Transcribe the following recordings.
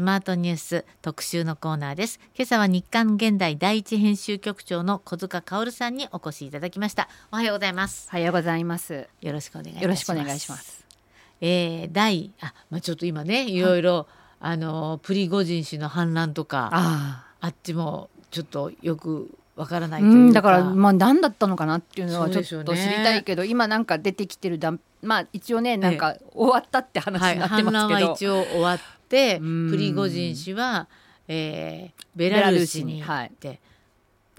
スマートニュース特集のコーナーです。今朝は日刊現代第一編集局長の小塚薫さんにお越しいただきました。おはようございます。おはようございます。よろしくお願いいたします。よろしくお願いします。えー、第あまあちょっと今ねい。ろいろ、あのプリゴジン氏の反乱とかああっちもちょっとよくわからないというか、うんだからまあ何だったのかなっていうのはちょっと知りたいけど、今なんか出てきてるだまあ一応ねなんか終わったって話はい、になって反ますけど、乱は一応終わっプリゴジン氏は、えー、ベラルーシに行って、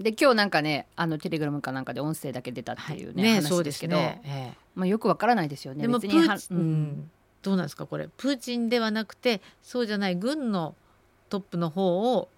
で今日なんかねあのテレグラムかなんかで音声だけ出たっていうね,、そうで話ですすけど、ね、えまあよくわからないですよね。えでもプーチン、うん。どうなんですかこれ。プーチンではなくてそうじゃない軍のトップの方を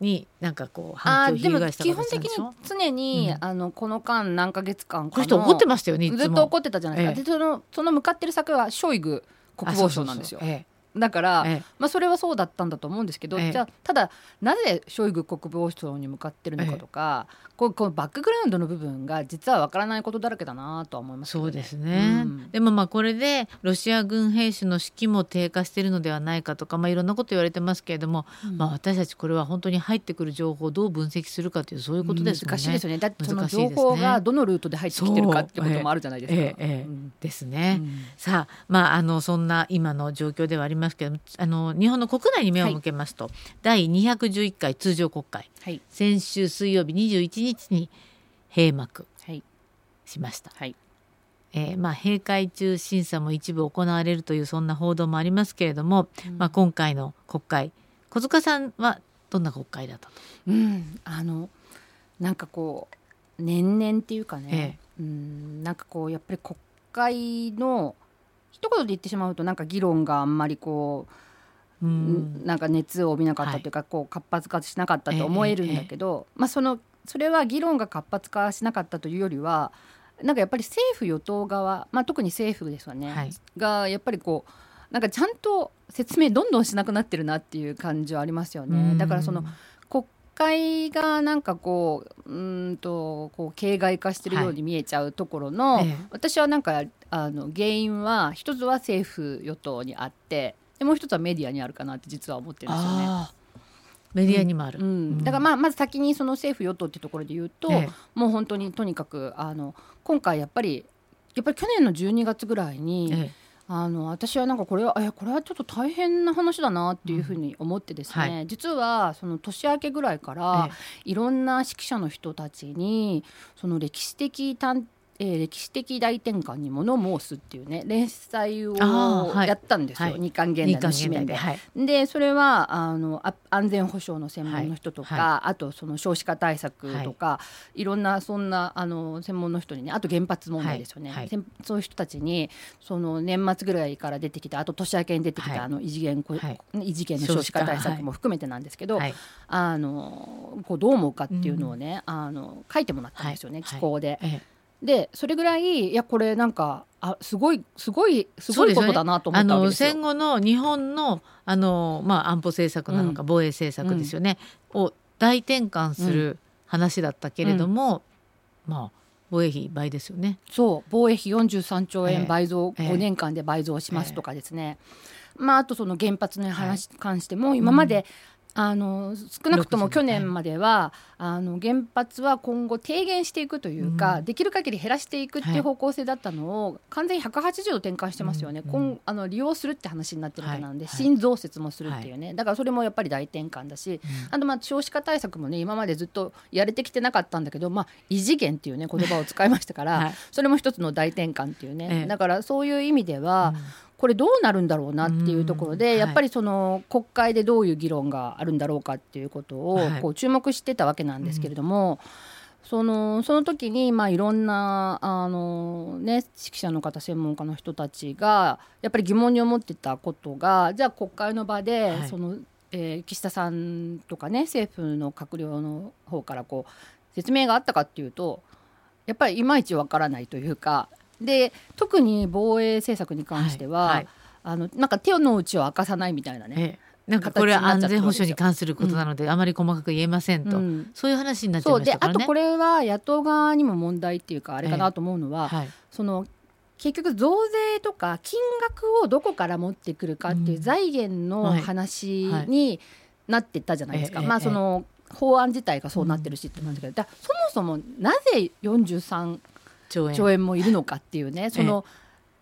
になんかこう反響を翻した基本的に常に、うん。あのこの間何ヶ月間かこの人怒ってましたよねずっと怒ってたじゃないですか、ええ。でそのその向かってる先はショイグ国防相なんですよ。あそうそうそう。えだから、ええ。まあ、それはそうだったんだと思うんですけど、ええ。じゃあただなぜショイグ国防相に向かってるのかとか、こうこのバックグラウンドの部分が実はわからないことだらけだなとは思いますけどそうですね、うん。でもまあこれでロシア軍兵士の士気も低下しているのではないかとか、まあ、いろんなこと言われてますけれども、うん。まあ、私たちこれは本当に入ってくる情報をどう分析するかというそういうことですもんね。難しいですよね。だってその情報がどのルートで入ってきてるかってこともあるじゃないですか。う。んですね。うん。さあ、まあ、あのそんな今の状況ではありますけれどもあの日本の国内に目を向けますと、第211回通常国会。はい。先週水曜日21日に閉幕はい。しました。はい。えーまあ、閉会中審査も一部行われるというそんな報道もありますけれども、うん。まあ、今回の国会小塚さんはどんな国会だったと、うん、あのなんかこう年々っていうかね、うん、なんかこうやっぱり国会の一言で言ってしまうとなんか議論があんまりこう、うん。なんか熱を帯びなかったというか、こう活発化しなかったと思えるんだけど、まあそのそれは議論が活発化しなかったというよりはなんかやっぱり政府与党側、まあ、特に政府ですよね、はい。がやっぱりこうなんかちゃんと説明どんどんしなくなってるなっていう感じはありますよね。だからその国会がなんかこううーんとこう形骸化してるように見えちゃうところの、ええ。私はなんかあの原因は一つは政府与党にあってでもう一つはメディアにあるかなって実は思ってるんですよね。メディアにもある、うん、だからまあまず先にその政府与党っていうところで言うと、ええ。もう本当にとにかくあの今回やっぱりやっぱり去年の12月ぐらいに、えあの私はなんかこれはえこれはちょっと大変な話だなっていうふうに思ってですね、うんは実はその年明けぐらいから、え。いろんな指揮者の人たちにその歴史的探えー歴史的大転換に物申すっていうね連載をやったんですよ、はい。日刊現代の紙面で。はい。でそれはあのあ安全保障の専門の人とか、はあとその少子化対策とか、い、ろんなそんなあの専門の人にねあと原発問題ですよね、そういう人たちにその年末ぐらいから出てきたあと年明けに出てきた、はい。あの異次元、異次元の少子化。対策も含めてなんですけど、はい。あのこうどう思うかっていうのをね、あの書いてもらったんですよね、はい。寄稿で。ええでそれぐらいいやこれなんかあすごいすごいすごいことだなと思あったわけですよ。の戦後の日本のあの、まあ、安保政策なのか、うん。防衛政策ですよね、を大転換する話だったけれども、まあ防衛費倍ですよね。そう。防衛費43兆ええ。円倍増、ええ。5年間で倍増しますとかですね、まあ、あとその原発の話に関してもい今まで、あの少なくとも60去年までは、あの原発は今後低減していくというか、うん。できる限り減らしていくってはい。いう方向性だったのを、完全に180度転換してますよね、うん今あの利用するって話になってるわけなんで、はい。新増設もするっていうね、だからそれもやっぱり大転換だし、うん。あとまあ少子化対策もね今までずっとやれてきてなかったんだけど、まあ、異次元っていうね言葉を使いましたから、はい。それも一つの大転換っていうね、ええ。だからそういう意味では、これどうなるんだろうなっていうところで、うんやっぱりその国会でどういう議論があるんだろうかっていうことをはい。こう注目してたわけなんですけれども。そのその時にまあいろんなあの、ね、指揮者の方専門家の人たちがやっぱり疑問に思ってたことがじゃあ国会の場で、はい。そのえー岸田さんとかね政府の閣僚の方からこう説明があったかっていうとやっぱりいまいちわからないというかで特に防衛政策に関しては、はいはい。あのなんか手の内を明かさないみたいなね。ええ。なんかこれは安全保障に関することなので、あまり細かく言えませんと、うん。そういう話になっちゃいましたからね。あとこれは野党側にも問題っていうかあれかなと思うのは、はい。その結局増税とか金額をどこから持ってくるかっていう財源の話になってったじゃないですか。まあその法案自体がそうなってるしってなんですけど、だそもそもなぜ43兆円。もいるのかっていうね。その、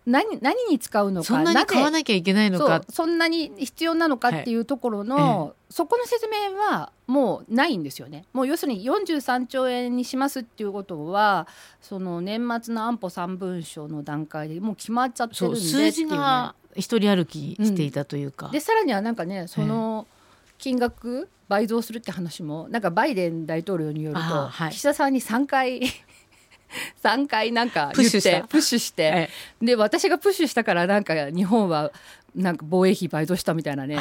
何何に使うのかそんなに買わなきゃいけないのか。そんなに必要なのかっていうところの、はいそこの説明はもうないんですよね。もう要するに43兆円にしますっていうことはその年末の安保3文書の段階でもう決まっちゃってるんで、ね、数字が一人歩きしていたというか。うん、でさらにはなんかねその金額倍増するって話もなんかバイデン大統領によると、はい、岸田さんに3回 3回なんかプッシュしてプッシュして、で私がプッシュしたからなんか日本はなんか防衛費倍増したみたいなね。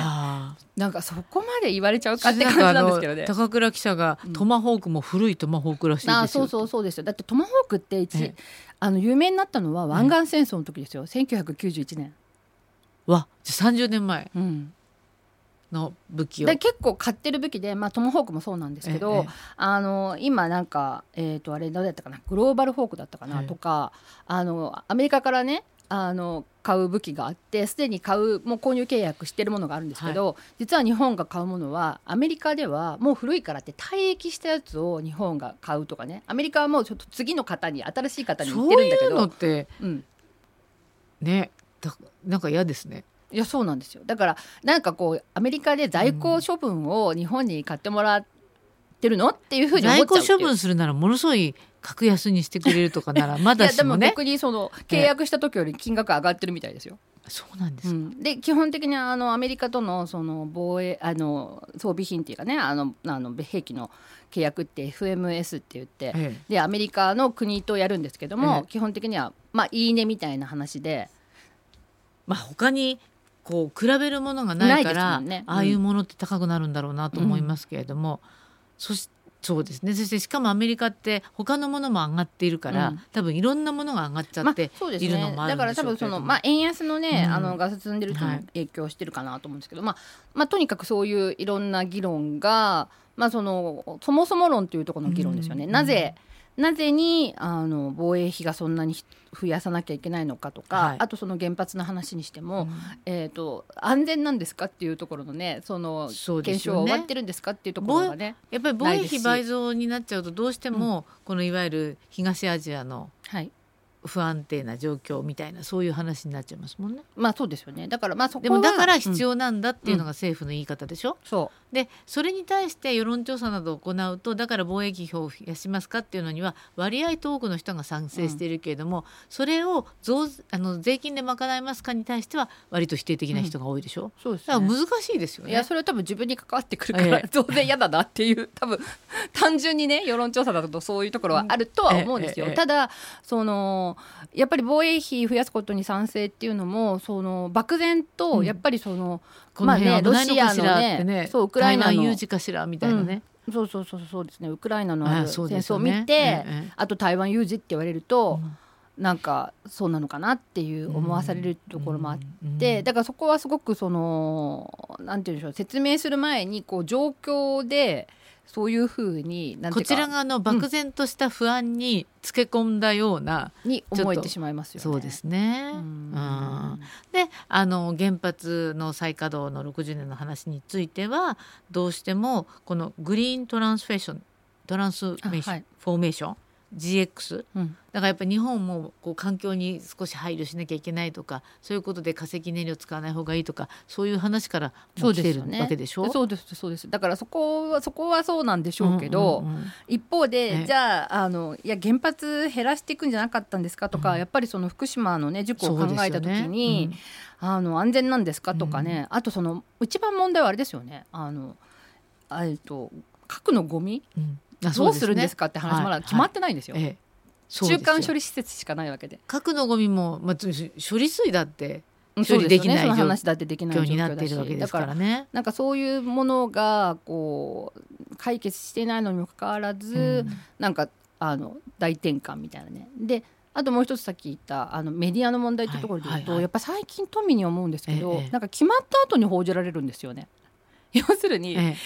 なんかそこまで言われちゃうかって感じなんですけどね。高倉記者がトマホークも古いトマホークらしいですよ、あそうそうそうですよ。だってトマホークって一あの有名になったのは湾岸戦争の時ですよ、1991年。わじゃ30年前、うんの武器を。で結構買ってる武器で、まあ、トモホークもそうなんですけど、ええ、あの今なんか、えー、とあれどうやったかな？グローバルホークだったかな、とかあのアメリカからねあの買う武器があってすでに買うもう購入契約してるものがあるんですけど、はい、実は日本が買うものはアメリカではもう古いからって退役したやつを日本が買うとかね。アメリカはもうちょっと次の方に新しい方に言ってるんだけど。そういうのって、うん、ねなんか嫌ですね。いやそうなんですよ。だからなんかこうアメリカで在庫処分を日本に買ってもらってるのっていうふうに思っちゃう在庫処分するならものすごい格安にしてくれるとかなら まだしも、ね、いやでも逆にその契約した時より金額上がってるみたいですよ。そうなんです、うん、で基本的にあのアメリカとのその防衛あの装備品っていうかねあのあの兵器の契約って FMS って言って、ええ、でアメリカの国とやるんですけども、え、基本的にはまあいいねみたいな話で。まあ他にこう比べるものがないから、ね。うん、ああいうものって高くなるんだろうなと思いますけれども、うん、そしそうですね。そしてしかもアメリカって他のものも上がっているから、うん、多分いろんなものが上がっちゃっているのもあるんでしょうけど、まあね、だから多分その、まあ、円安のね、あのガス積んでる人に影響してるかなと思うんですけど、はい、まあまあ、とにかくそういういろんな議論が、まあ、そのそもそも論というところの議論ですよね。なぜ、なぜにあの防衛費がそんなに増やさなきゃいけないのかとか、はい、あとその原発の話にしても、うん、えーと、安全なんですかっていうところのねその検証は終わってるんですかっていうところがねやっぱり防衛費倍増になっちゃうとどうしても、うん、このいわゆる東アジアの、はい。不安定な状況みたいなそういう話になっちゃいますもんね。まあそうですよね。だからまあそでもだから必要なんだっていうのが政府の言い方でしょ？うん、そうでそれに対して世論調査などを行うとだから貿易費を増やしますかっていうのには割合と多くの人が賛成しているけれども、うん、それを増あの税金で賄いますかに対しては割と否定的な人が多いでしょ。うん、そうです、ね、だから難しいですよね。いやそれは多分自分に関わってくるから、ええ、当然嫌だなっていう多分単純にね世論調査だとそういうところはあるとは思うんですよ。え、ただそのやっぱり防衛費増やすことに賛成っていうのもその漠然とやっぱりその、うん、まあねロシアのね、ね、そうウクライナの有事かしらみたいなね、うん、そうそうそうそうですね。ウクライナの戦争を見て、ねええ、あと台湾有事って言われると、うん、なんかそうなのかなっていう思わされるところもあって、だからそこはすごくそのなんていうんでしょう説明する前にこう状況でそういうふうにこちら側の漠然とした不安につけ込んだような、うん、に思えてしまいますよね。そうですね。うん、であの原発の再稼働の60年の話についてはどうしてもこのグリーントランスフェーショントランスメーション、はい、フォーメーション GX、うん、だからやっぱり日本もこう環境に少し配慮しなきゃいけないとかそういうことで化石燃料使わない方がいいとかそういう話からも来てるわけでしょ？そうですそうですだからそこはそこはそうなんでしょうけど、うんうんうん、一方でじゃああのいや原発減らしていくんじゃなかったんですかとか、うん、やっぱりその福島のね事故を考えた時に、ねうん、あの安全なんですかとかね、あとその一番問題はあれですよね。あのえっと核のゴミ、どうするんですかって話まだ決まってないんですよ。はい。はいええ、中間処理施設しかないわけで。核のゴミも、まあ、処理水だって処理できない、ね、話だってできない状況になっているわけですからね。なんかそういうものがこう解決していないのにもかかわらず、うん、なんかあの大転換みたいなね。であともう一つさっき言ったあのメディアの問題っていうところで言うと、はいはいはい、やっぱ最近富に思うんですけど、ええ、なんか決まった後に報じられるんですよね。要するに、ええ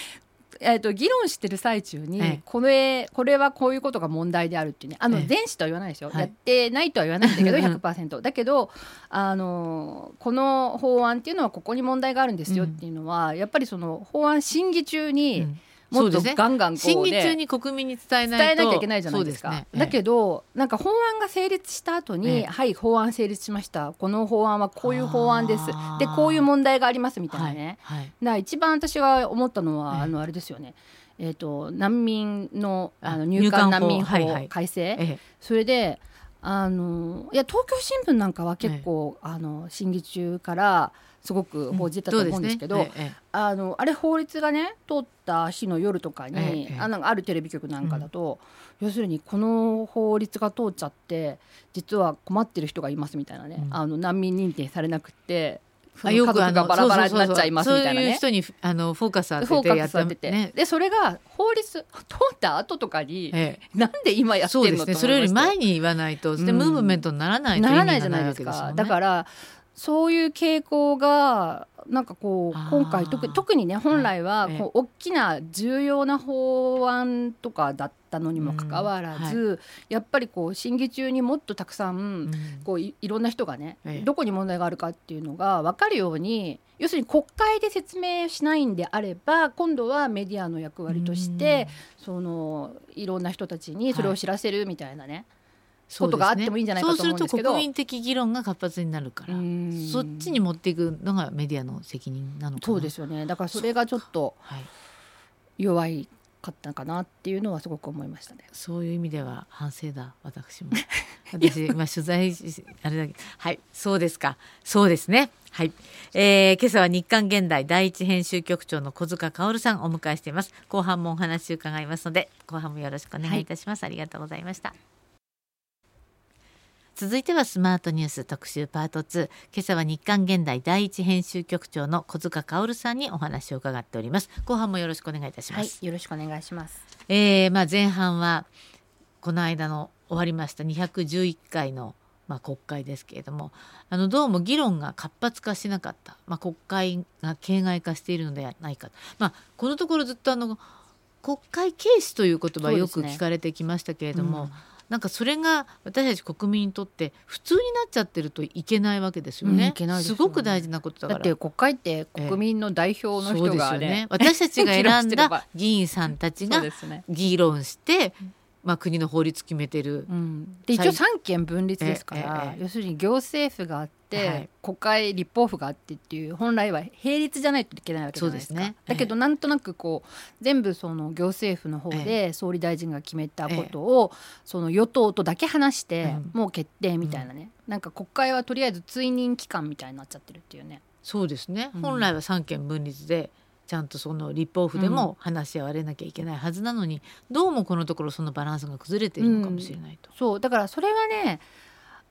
ー、と議論してる最中に、ええ。これこれはこういうことが問題であるっていうねあのええ。全紙とは言わないですよ、はい。やってないとは言わないんだけど100%だけどあのこの法案っていうのはここに問題があるんですよっていうのは、やっぱりその法案審議中に、うんもっとそうですね。ガンガンこう、ね、審議中に国民に伝えないと。伝えなきゃいけないじゃないですか。ね。だけどなんか法案が成立した後に、ええはい法案成立しました。この法案はこういう法案です。でこういう問題がありますみたいなね、はいはい。一番私が思ったのは、ええあのあれですよね。えー、と難民のああの入管難民法。入管法はいはい。それであのいや東京新聞なんかは結構、あの審議中からすごく報じてたと思うんですけど、そうね。ええあのあれ法律がね通った日の夜とかに、ええあなんかあるテレビ局なんかだと、要するにこの法律が通っちゃって実は困ってる人がいますみたいなね、うん。あの難民認定されなくって家族よくあのがバラバラになっちゃいますみたいなね。そういう人にあのフォーカス当ててやっててて、ねでそれが法律通った後とかに、ええ。なんで今やってそうですね。それより前に言わないとでうん。ムーブメントにならないと意なら味がないないじゃないですか。だからそういう傾向がなんかこう今回特特にね本来はええ。こう大きな重要な法案とかだったのにもかかわらず、やっぱりこう審議中にもっとたくさん、うん。こういいろんな人がね、ええ。どこに問題があるかっていうのが分かるように要するに国会で説明しないんであれば今度はメディアの役割として、そのいろんな人たちにそれを知らせるみたいなねことがあってもいいんじゃないかと思うんですけど。そうすると国民的議論が活発になるからうん。そっちに持っていくのがメディアの責任なのかな。そうですよね。だからそれがちょっとはい、弱いかったかなっていうのはすごく思いましたね。そういう意味では反省だ私も。私今取材しあれだけど。はい。そうですか。そうですね。はい、えー、今朝は日刊現代第一編集局長の小塚薫さんをお迎えしています。後半もお話を伺いますので後半もよろしくお願いいたします、ありがとうございました続いてはスマートニュース特集パート2今朝は日刊現代第一編集局長の小塚薫さんにお話を伺っております。後半もよろしくお願いいたします、はい、よろしくお願いします。えーまあ、前半はこの間の終わりました211回の、まあ、国会ですけれどもあのどうも議論が活発化しなかった、まあ、国会が形骸化しているのではないか、まあ、このところずっとあの国会軽視という言葉よく聞かれてきましたけれども、うんなんかそれが私たち国民にとって普通になっちゃってるといけないわけですよね。うんすよねすごく大事なことだから。だって国会って国民の代表の人がそうですよね、私たちが選んだ議員さんたちが。議論して、まあ、国の法律決めてる、うん、で一応三権分立ですから、要するに行政府があって、はい。国会立法府があってっていう本来は並立じゃないといけないわけじゃないですか。ね。だけどなんとなくこう全部その行政府の方で総理大臣が決めたことを、その与党とだけ話して、うんもう決定みたいなね、なんか国会はとりあえず追認機関みたいになっちゃってるっていうね。そうですね、うん。本来は三権分立でちゃんとその立法府でも話し合われなきゃいけないはずなのに、どうもこのところそのバランスが崩れているのかもしれないと。そう。だからそれはね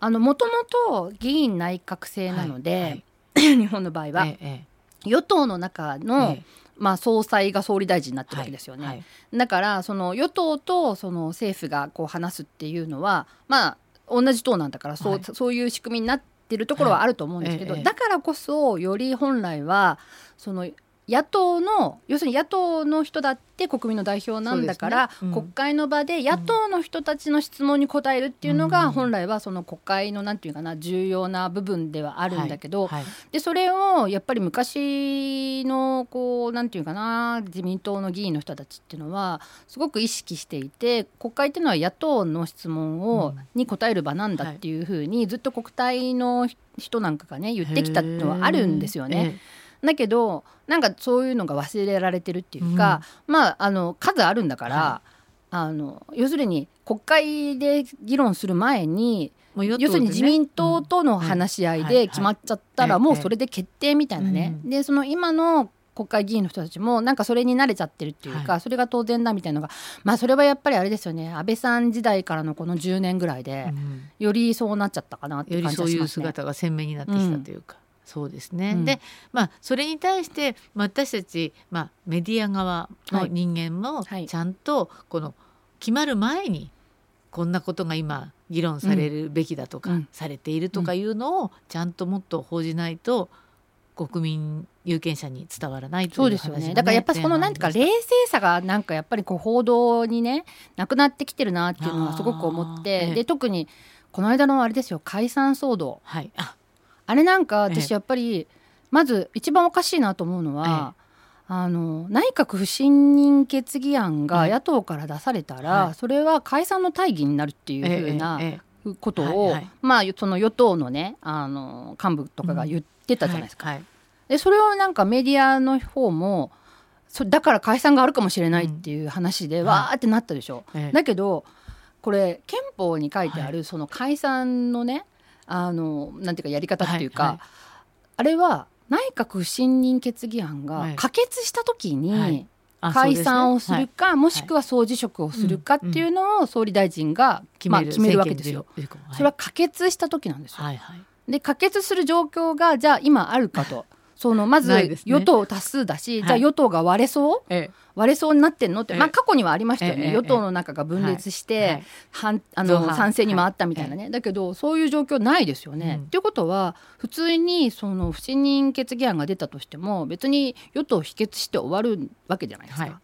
あのもともと議員内閣制なので、日本の場合は、ええ与党の中えの、えまあ、総裁が総理大臣になってるわけですよね。はいだからその与党とその政府がこう話すっていうのはまあ同じ党なんだからそう,、はい。そういう仕組みになってるところはあると思うんですけど、だからこそより本来はその野党の要するに野党の人だって国民の代表なんだから、ね。うん。国会の場で野党の人たちの質問に答えるっていうのが、うん。本来はその国会のなんていうかな重要な部分ではあるんだけど、はい。でそれをやっぱり昔のこうなんていうかな自民党の議員の人たちっていうのはすごく意識していて国会っていうのは野党の質問を、うん。に答える場なんだっていうふうに、ずっと国対の人なんかがね言ってきたのはあるんですよね。だけどなんかそういうのが忘れられてるっていうか、まああの数あるんだから、はあの要するに国会で議論する前にね。要するに自民党との話し合いうん。で決まっちゃったらはい。もうそれで決定みたいなね、うん。でその今の国会議員の人たちもなんかそれに慣れちゃってるっていうか、はそれが当然だみたいなのがまあそれはやっぱりあれですよね。安倍さん時代からのこの10年ぐらいで、うん。よりそうなっちゃったかなっていう感じよりそういうがしますね。姿が鮮明になってきたというか、そうですね。うん。で、まあそれに対して、まあ、私たち、まあ、メディア側の人間もはい。ちゃんとこの決まる前にこんなことが今議論されるべきだとか、うん。されているとかいうのをちゃんともっと報じないと国民有権者に伝わらないそうですよね。だからやっぱそのなんていうか冷静さがなんかやっぱりこう報道にねなくなってきてるなっていうのはすごく思ってで特にこの間のあれですよ解散騒動、はい、ああれなんか私やっぱりまず一番おかしいなと思うのは、あの内閣不信任決議案が野党から出されたら、それは解散の大義になるっていうふうなことを、まあその与党のねあの幹部とかが言ってたじゃないですか。でそれをなんかメディアの方もそだから解散があるかもしれないっていう話でわーってなったでしょ。だけどこれ憲法に書いてあるその解散のねあのなんていうかやり方っていうか、あれは内閣不信任決議案が可決した時に、解散をするか、もしくは総辞職をするかっていうのを総理大臣が、まあ、決めるわけですよ。それは可決した時なんですよ。で可決する状況がじゃあ今あるかとそのまず与党多数だし、じゃあ与党が割れそう、割れそうになってんのって、まあ、過去にはありましたよね、与党の中が分裂して、はあの賛成に回ったみたいなね、だけどそういう状況ないですよね。っていうことは普通にその不信任決議案が出たとしても別に与党否決して終わるわけじゃないですか。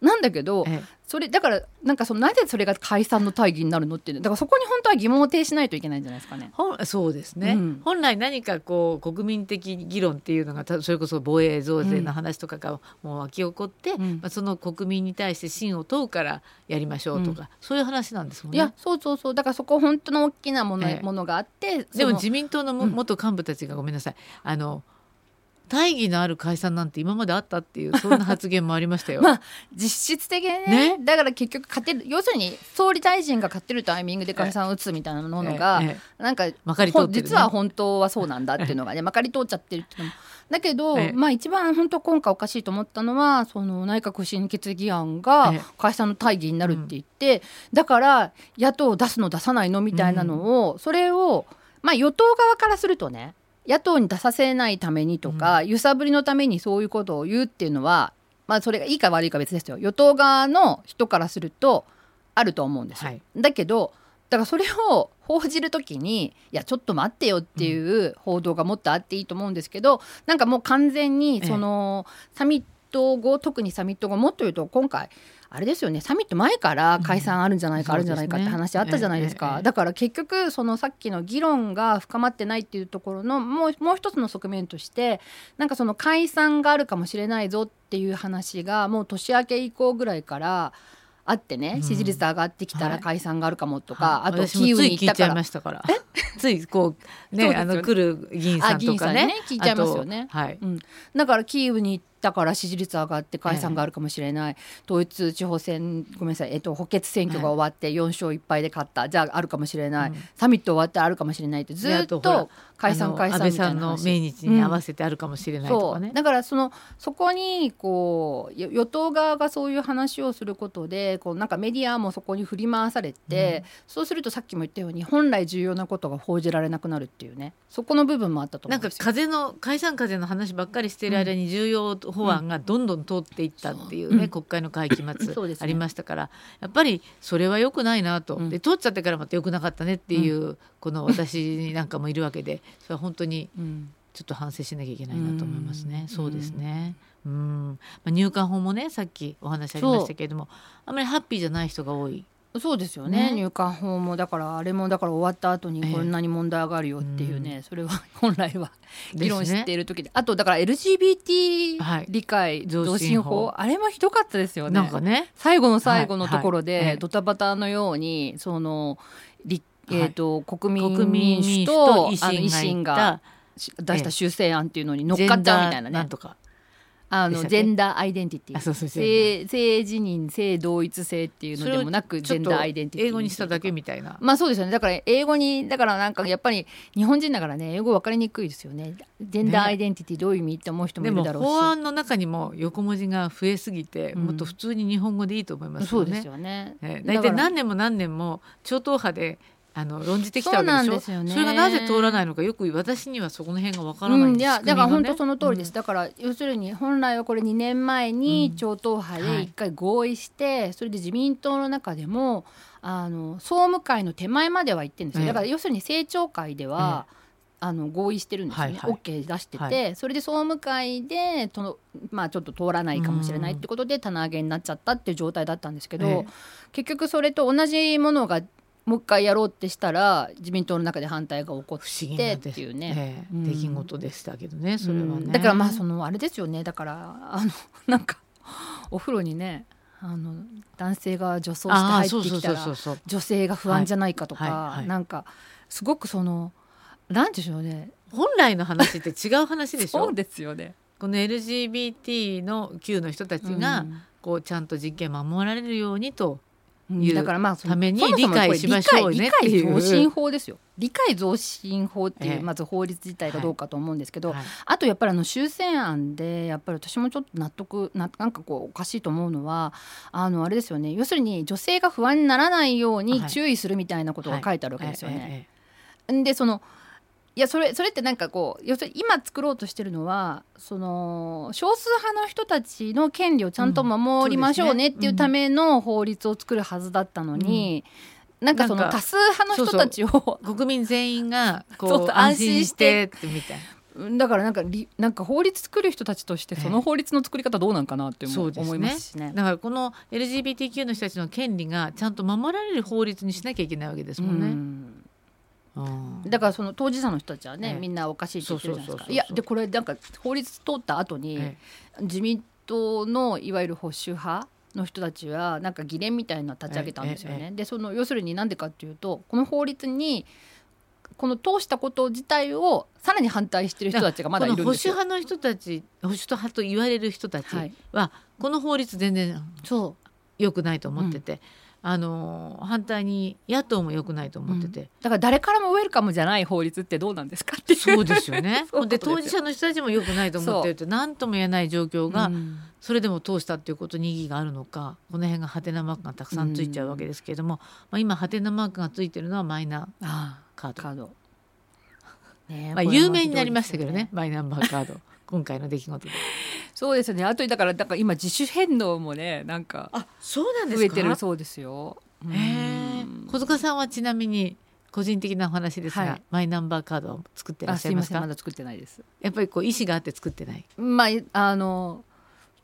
なんだけど、ええ、それだからなんかそのなぜそれが解散の大義になるのってだからそこに本当は疑問を呈しないといけないんじゃないですかね。そうですね、うん、本来何かこう国民的議論っていうのがそれこそ防衛増税の話とかがもう湧き起こって、うん、まあ、その国民に対して信を問うからやりましょうとか、うん、そういう話なんですもんね。いやそうそうそう。だからそこ本当の大きなもの,、ものがあってでも自民党の元幹部たちがごめんなさい。あの大義のある解散なんて今まであったっていう そんな発言もありましたよ。まあ実質的にね、ね、だから結局勝てる要するに総理大臣が勝ってるタイミングで解散を打つみたいなものが、なんかね、実は本当はそうなんだっていうのがねまかり通っちゃってるっていうのも。だけど、まあ一番本当今回おかしいと思ったのはその内閣不信決議案が解散の大義になるって言って、だから野党を出すの出さないのみたいなのを、それをまあ与党側からするとね野党に出させないためにとか、うん、揺さぶりのためにそういうことを言うっていうのはまあそれがいいか悪いか別ですよ。与党側の人からするとあると思うんですよ。はい、だけどだからそれを報じる時にいやちょっと待ってよっていう報道がもっとあっていいと思うんですけど、うん、なんかもう完全にその、サミット後特にサミット後もっと言うと今回あれですよね。サミット前から解散あるんじゃないか、あるんじゃないかって話あったじゃないですか、だから結局そのさっきの議論が深まってないっていうところのもうもう一つの側面としてなんかその解散があるかもしれないぞっていう話がもう年明け以降ぐらいからあってね、支持率上がってきたら解散があるかもとか、あとキーウに行ったから。ついこうねあの来る議員さんとかね。聞いちゃいますよね、はい。うん、だからキーウに行っだから支持率上がって解散があるかもしれない、え統一地方選ごめんなさい、えっと、補欠選挙が終わって4勝1敗で勝った、じゃああるかもしれない、うん、サミット終わってあるかもしれないってずっと解散解散みたいな命日に合わせてあるかもしれないとかね、う。ん、だからそのそこにこう与党側がそういう話をすることでこうなんかメディアもそこに振り回されて、うん、そうするとさっきも言ったように本来重要なことが報じられなくなるっていうねそこの部分もあったと思うんですよ。なんか風の解散風の話ばっかりしている間に重要法案がどんどん通っていったっていうね、うん、国会の会期末ありましたから、ね、やっぱりそれは良くないなと、うん、で通っちゃってからまた良くなかったねっていう、この私なんかもいるわけで それは本当にちょっと反省しなきゃいけないなと思いますね。そうですね。うん。まあ、入管法もねさっきお話ありましたけれどもあんまりハッピーじゃない人が多いそうですよね、ね、入管法もだからあれもだから終わった後にこんなに問題上がるよっていうね、えー、それは 本来は議論している時で、ね、あとだから LGBT 理解増進法、あれもひどかったですよね。なんかね。最後の最後のところで、はいはい、ドタバタのようにその立えーと、国民民主と維新が出した修正案っていうのに乗っかっちゃうみたいなね。なんとかあのジェンダーアイデンティティ。そうそう性性自認性同一性っていうのでもなくジェンダーアイデンティティ英語にしただけみたいな。まあそうですよね。だから英語にだからなんかやっぱり日本人だからね英語分かりにくいですよね。ジェンダーアイデンティティどういう意味って思う人もいるだろうし、法案の中にも横文字が増えすぎて、もっと普通に日本語でいいと思いますよね、そうですよね、えー、大体何年も何年も超党派であの論じてきたわけでしょ？そ,、れがなぜ通らないのかよく私にはそこの辺がわからないんです、うん、いやだから本当その通りです、うん、だから要するに本来はこれ2年前に超党派で一回合意して、うんはい、それで自民党の中でもあの総務会の手前までは行ってるんですよ。だから要するに政調会では、あの合意してるんですよね、はいはい。OK 出してて、はそれで総務会でとの、まあ、ちょっと通らないかもしれないってことで棚上げになっちゃったっていう状態だったんですけど、ええ。結局それと同じものがもう一回やろうってしたら自民党の中で反対が起こってなっていうね。ええ。うん。出来事でしたけどねそれはね、うん。だからまあそのあれですよね。だからあの なんかお風呂にねあの男性が女装して入ってきたら女性が不安じゃないかとか、はいはいはい。なんかすごくそのなんでしょうね。本来の話って違う話でしょ？そうですよね。この LGBT の Q の人たちが、こうちゃんと人権守られるようにとうんいうだからまあそのために理解しましょうねっていう。理解増進法ですよ。理解増進法っていええ。うまず法律自体がどうかと思うんですけど、はい。あとやっぱりあの修正案でやっぱり私もちょっと納得ななんかこうおかしいと思うのはあのあれですよね。要するに女性が不安にならないようにはい。注意するみたいなことが書いてあるわけですよね。えええ。でそのいやそれそれってなんかこう要するに今作ろうとしてるのはその少数派の人たちの権利をちゃんと守りましょうねっていうための法律を作るはずだったのに、なんかその多数派の人たちをえ国民全員がこ そう安心してみたいだからなんかりなんか法律作る人たちとしてその法律の作り方どうなんかなって思,、思いますしね。だからこの LGBTQ の人たちの権利がちゃんと守られる法律にしなきゃいけないわけですもんね。うんうんだからその当事者の人たちはね、ええ。みんなおかしいって言ってるじゃないですか。いやでこれなんか法律通った後に、え自民党のいわゆる保守派の人たちはなんか議連みたいな立ち上げたんですよね。でその要するになんでかっていうとこの法律にこの通したこと自体をさらに反対してる人たちがまだいるんこの保守ですよ。派の人たち保守派と言われる人たちはい。は、この法律全然そ良くないと思ってて、あの反対に野党も良くないと思ってて、だから誰からもウェルカムじゃない法律ってどうなんですかって。そうですよね。で当事者の人たちも良くないと思ってるって何とも言えない状況が、うん。それでも通したっていうことに意義があるのかこの辺がハテナマークがたくさんついちゃうわけですけれども、まあ、今ハテナマークがついてるのはマイナあカード、あカード。ねえまあ、有名になりましたけどね。マイナンバーカード。今回の出来事で。そうですね。あとだからだから今自主返納もねなんかあそうなん増えてるそうですよ。へえうん小塚さんはちなみに個人的なお話ですが、はいマイナンバーカードを作ってらあっしゃいますか？ませんまだ作ってないです。やっぱりこう意思があって作ってない？まああの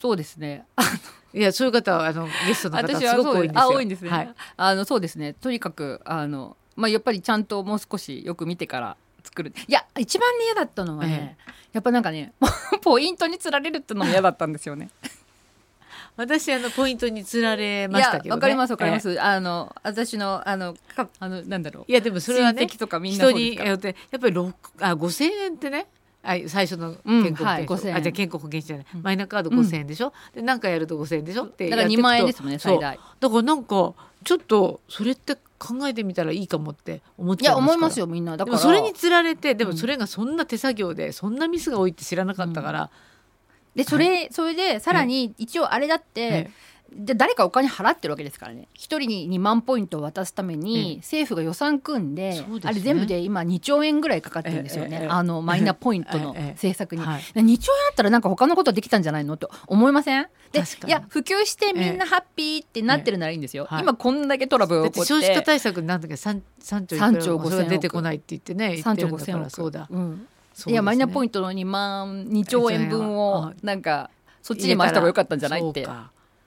そうですね。いやそういう方はあのゲストの方はすごく多いんですよあ多いんですね。はい、あのそうですね。とにかくあのまあやっぱりちゃんともう少しよく見てから作る。いや一番ね嫌だったのはね、やっぱなんかね ポイントにつられるってのも嫌だったんですよね。私あのポイントにつられいましたけどねやわかりますわかりまえす。あの私のあのかあのなんだろう。えいやでもそれはね親戚とかみんなそ人によってやっぱり六あ5000円ってねあ最初のうん健康保険証、はい5000円。あじゃあ健康保険証じゃない、うん。マイナカード5000円でしょ、で何回やると5000円でしょ？ってだから2やっていくと。万円ですもんね最大。だからなんかちょっとそれって考えてみたらいいかもって思っいやちゃいますから。思いますよみんな。だから。それにつられてでもうん。それがそんな手作業でそんなミスが多いって知らなかったから、でそれ、それでさらに一応あれだって、えで誰かお金払ってるわけですからね。一人に2万ポイントを渡すために、ええ政府が予算組んでですね。あれ全部で今2兆円ぐらいかかってるんですよね、あのマイナポイントのええ政策に。はい。2兆円あったらなんか他のことできたんじゃないのと思いません？でいや普及してみんなハッピーってなってるならいいんですよ、今こんだけトラブル起こって。少子化対策なんだっけ？3, 3兆いくら3兆5000それが出てこないって言ってね言3兆ってるんだか5000億。らそうだ。うん。ね。いやマイナポイントの2万2兆円分あをなんかそっちに回した方が良かったんじゃないって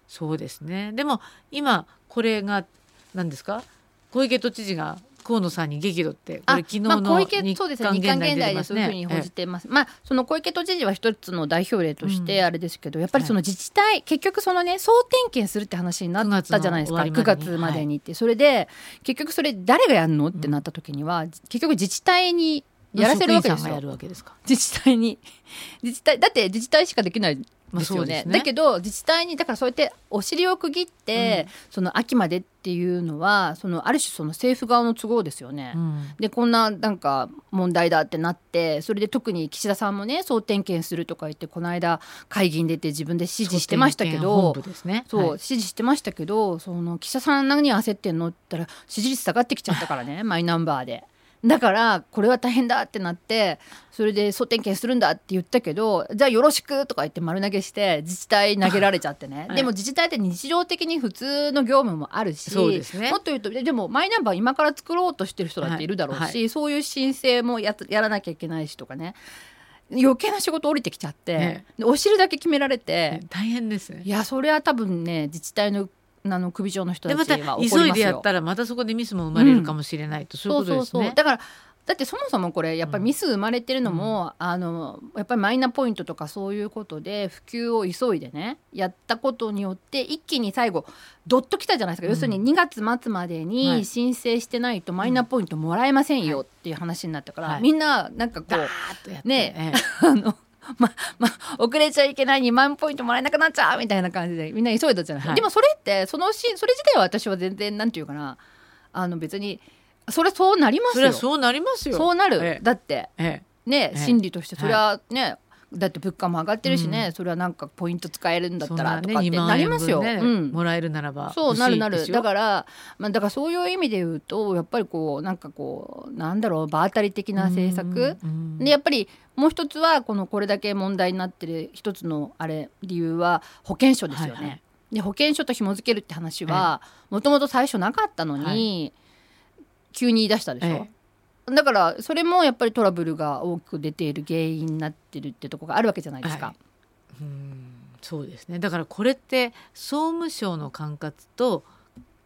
そうですね。でも今これが何ですか？小池都知事が河野さんに激怒ってこあれ昨日の池日そうですね。刊日韓現現代でそういうふうに報じてます、まあその小池都知事は一つの代表例としてうん。あれですけど、やっぱりその自治体、結局そのね総点検するって話になったじゃないですか。9 9月までにって、それで結局それ誰がやるのってなった時には、結局自治体にやらせるわけですよ。すか。自治体に。自治体だって自治体しかできないまあですよね,、そうですね。だけど自治体にだからそうやってお尻を区切って、その秋までっていうのはそのある種その政府側の都合ですよね。うん。でこんななんか問題だってなってそれで特に岸田さんもね総点検するとか言ってこの間会議に出て自分で指示してましたけどね。そう、はい。指示してましたけどその岸田さん何焦ってんのって言ったら支持率下がってきちゃったからねマイナンバーで。だからこれは大変だってなってそれで総点検するんだって言ったけどじゃあよろしくとか言って丸投げして自治体投げられちゃってね、はい、でも自治体って日常的に普通の業務もあるし、ね、もっと言うとでもマイナンバー今から作ろうとしてる人だってい。るだろうし、はい。はい、そういう申請もややらなきゃいけないしとかね。余計な仕事降りてきちゃって、ね、お尻だけ決められて、大変ですね。いやそれは多分ね自治体のあの首長の人たちは急いでやったらまたそこでミスも生まれるかもしれないと、うん、そういうことですね。だからだってそもそもこれやっぱりミス生まれてるのも、うん、あのやっぱりマイナポイントとかそういうことで普及を急いでねやったことによって一気に最後どっときたじゃないですか、うん、要するに2月末までに申請してないとマイナポイントもらえませんよっていう話になったから、はい、みんななんかこうね、あのまま遅れちゃいけない2万ポイントもらえなくなっちゃうみたいな感じでみんな急いだじゃない、はい、でもそれってそのしそれ自体は私は全然なんていうかな。あの別にそれそうなりますよ。そうなりますよ。そうなる、ええ、だって、え、ね心理としてそれはね、はいだって物価も上がってるしね、うん、それはなんかポイント使えるんだったらとかってなりますよ。ねうん、もらえるならばそうなるなる。だから、まあ、だからそういう意味で言うとやっぱりこうなんかこうなんだろう場当たり的な政策、でやっぱりもう一つはこのこれだけ問題になってる一つのあれ理由は保険証ですよね。はいはい、で保険証と紐付けるって話はもともと最初なかったのに、はい、急に言い出したでしょ。ええだからそれもやっぱりトラブルが多く出ている原因になってるってとこがあるわけじゃないですか。はい、うんそうですねだからこれって総務省の管轄と、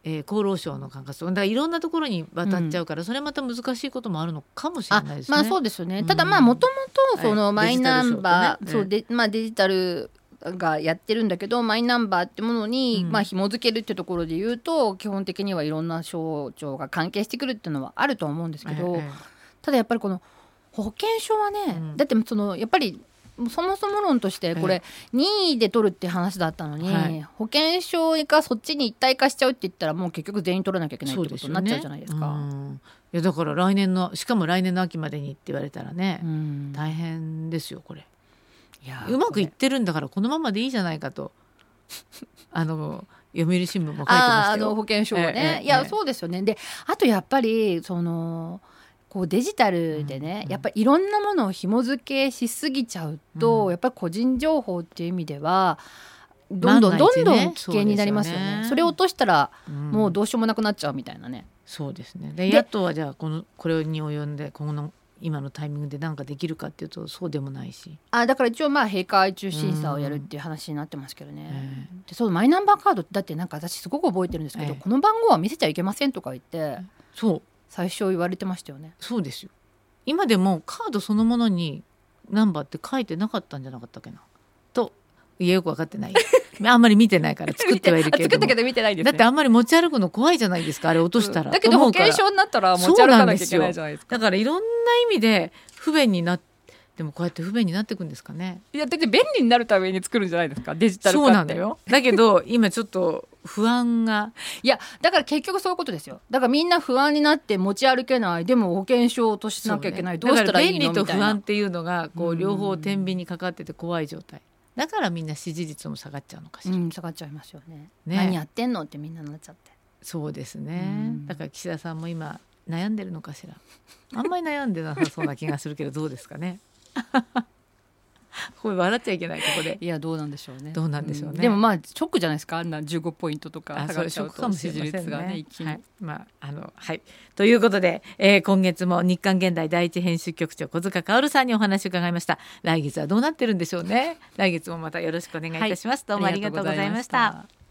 えー、厚労省の管轄とだからいろんなところに渡っちゃうから、うん、それまた難しいこともあるのかもしれないですね。まあそうですよね、ただまあもともとそのマイナンバー、ね、そうでまあ、デジタルがやってるんだけどマイナンバーってものに、うん、まあ紐付けるってところで言うと基本的にはいろんな省庁が関係してくるっていうのはあると思うんですけど、ええ、ただやっぱりこの保険証はね、うん、だってそのやっぱりそもそも論としてこれ任意で取るって話だったのに、はい、保険証がそっちに一体化しちゃうって言ったらもう結局全員取らなきゃいけないってことになっちゃうじゃないですか。いやだから来年のしかも来年の秋までにって言われたらね、大変ですよこれ。うまくいってるんだからこのままでいいじゃないかと。あの読売新聞も書いてましたあの保険証はね、ええ、いや、そうですよね。であとやっぱりそのこうデジタルでね、うん、やっぱりいろんなものを紐付けしすぎちゃうと、うん、やっぱり個人情報っていう意味ではどんどんどんどん危険になりますよね。そ、ね、それを落としたら、もうどうしようもなくなっちゃうみたいなね。そうですね。で野党はじゃあこのこれに及んで今後の今のタイミングで何かできるかっていうとそうでもないし。あだから一応まあ閉会中審査をやるっていう話になってますけどね、えー、でそのマイナンバーカードだってなんか私すごく覚えてるんですけど、えー、この番号は見せちゃいけませんとか言ってそう。最初言われてましたよね。そうですよ。今でもカードそのものにナンバーって書いてなかったんじゃなかったっけな。といやよく分かってない。あんまり見てないから 作ってはいるけど作ったけど見てないです、ね、だってあんまり持ち歩くの怖いじゃないですかあれ落としたら、うん、だけど保険証になったら持ち歩かなきゃいけないじゃないですか。だからいろんな意味で不便になってでもこうやって不便になっていくんですかね。いやだって便利になるために作るんじゃないですか？デジタルそうなんだよ。だけど今ちょっと不安が。いやだから結局そういうことですよ。だからみんな不安になって持ち歩けない。でも保険証を落としなきゃいけない、ね、どうしたらいいの？便利と不安っていうのがこう両方天秤にかかってて怖い状態だからみんな支持率も下がっちゃうのかしら、うん、下がっちゃいますよね。ね。何やってんのってみんななっちゃって。そうですね、だから岸田さんも今悩んでるのかしら。あんまり悩んでなさそうな気がするけどどうですかね これ笑っちゃいけないここで。いやどうなんでしょうね。どうなんでしょうね、うん、でもまあショックじゃないですか。あんな15ポイントとか下がっちゃうと。支持率がね一気に、はい、まああのはい。ということで、えー、今月も日刊現代第一編集局長小塚薫さんにお話を伺いました。来月はどうなってるんでしょうね。来月もまたよろしくお願いいたします、はい、どうもありがとうございました